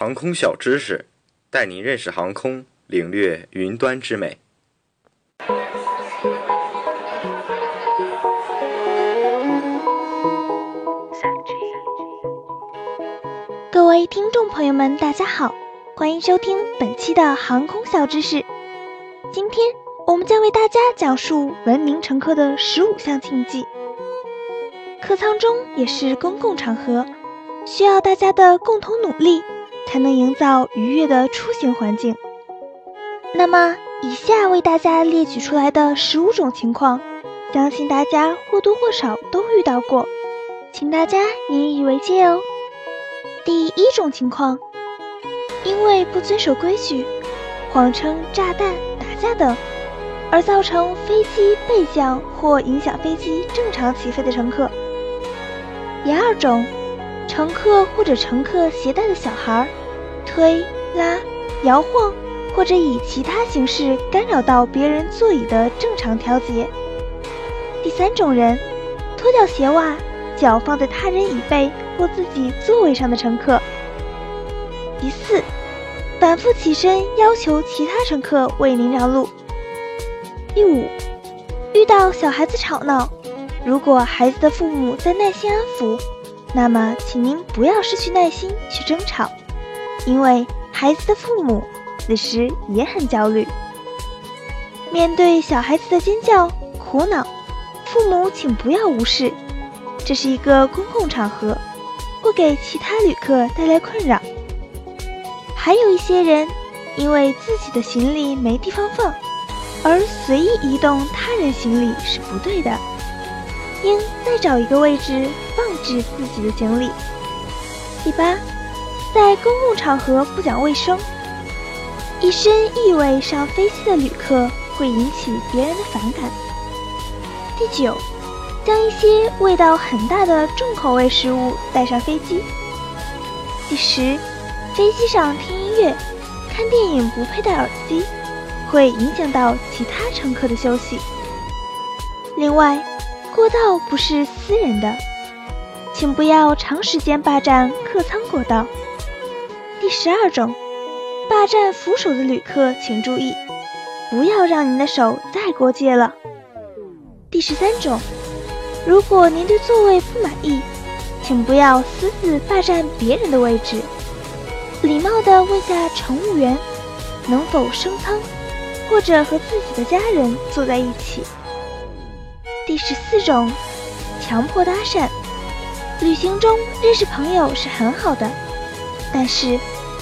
航空小知识，带您认识航空，领略云端之美。各位听众朋友们，大家好，欢迎收听本期的航空小知识。今天我们将为大家讲述文明乘客的十五项禁忌。客舱中也是公共场合，需要大家的共同努力，才能营造愉悦的出行环境。那么，以下为大家列举出来的十五种情况，相信大家或多或少都遇到过，请大家引以为戒哦。第一种情况，因为不遵守规矩，谎称炸弹、打架等，而造成飞机备降或影响飞机正常起飞的乘客。第二种，乘客或者乘客携带的小孩，推拉、摇晃，或者以其他形式干扰到别人座椅的正常调节。第三种人，脱掉鞋袜，脚放在他人椅背或自己座位上的乘客。第四，反复起身要求其他乘客为您让路。第五，遇到小孩子吵闹。如果孩子的父母在耐心安抚，那么请您不要失去耐心去争吵，因为孩子的父母此时也很焦虑。面对小孩子的尖叫、苦恼，父母请不要无视，这是一个公共场合，会给其他旅客带来困扰。还有一些人因为自己的行李没地方放，而随意移动他人行李是不对的。应再找一个位置放置自己的行李。第八，在公共场合不讲卫生，一身异味上飞机的旅客会引起别人的反感。第九，将一些味道很大的重口味食物带上飞机。第十，飞机上听音乐、看电影不佩戴耳机，会影响到其他乘客的休息。另外。过道不是私人的，请不要长时间霸占客舱过道。第十二种，霸占扶手的旅客请注意，不要让您的手再过界了。第十三种，如果您对座位不满意，请不要私自霸占别人的位置，礼貌地问下乘务员能否升舱，或者和自己的家人坐在一起。第十四种，强迫搭讪。旅行中认识朋友是很好的，但是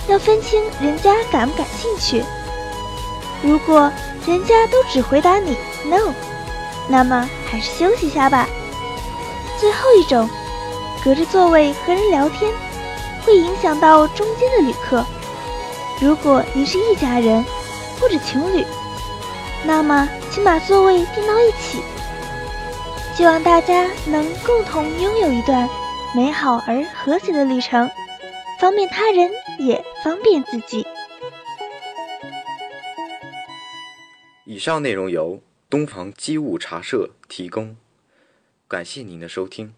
要分清人家感不感兴趣。如果人家都只回答你 “no”，那么还是休息下吧。最后一种，隔着座位和人聊天，会影响到中间的旅客。如果您是一家人或者情侣，那么请把座位订到一起。希望大家能共同拥有一段美好而和谐的旅程，方便他人也方便自己。以上内容由东方机务茶社提供，感谢您的收听。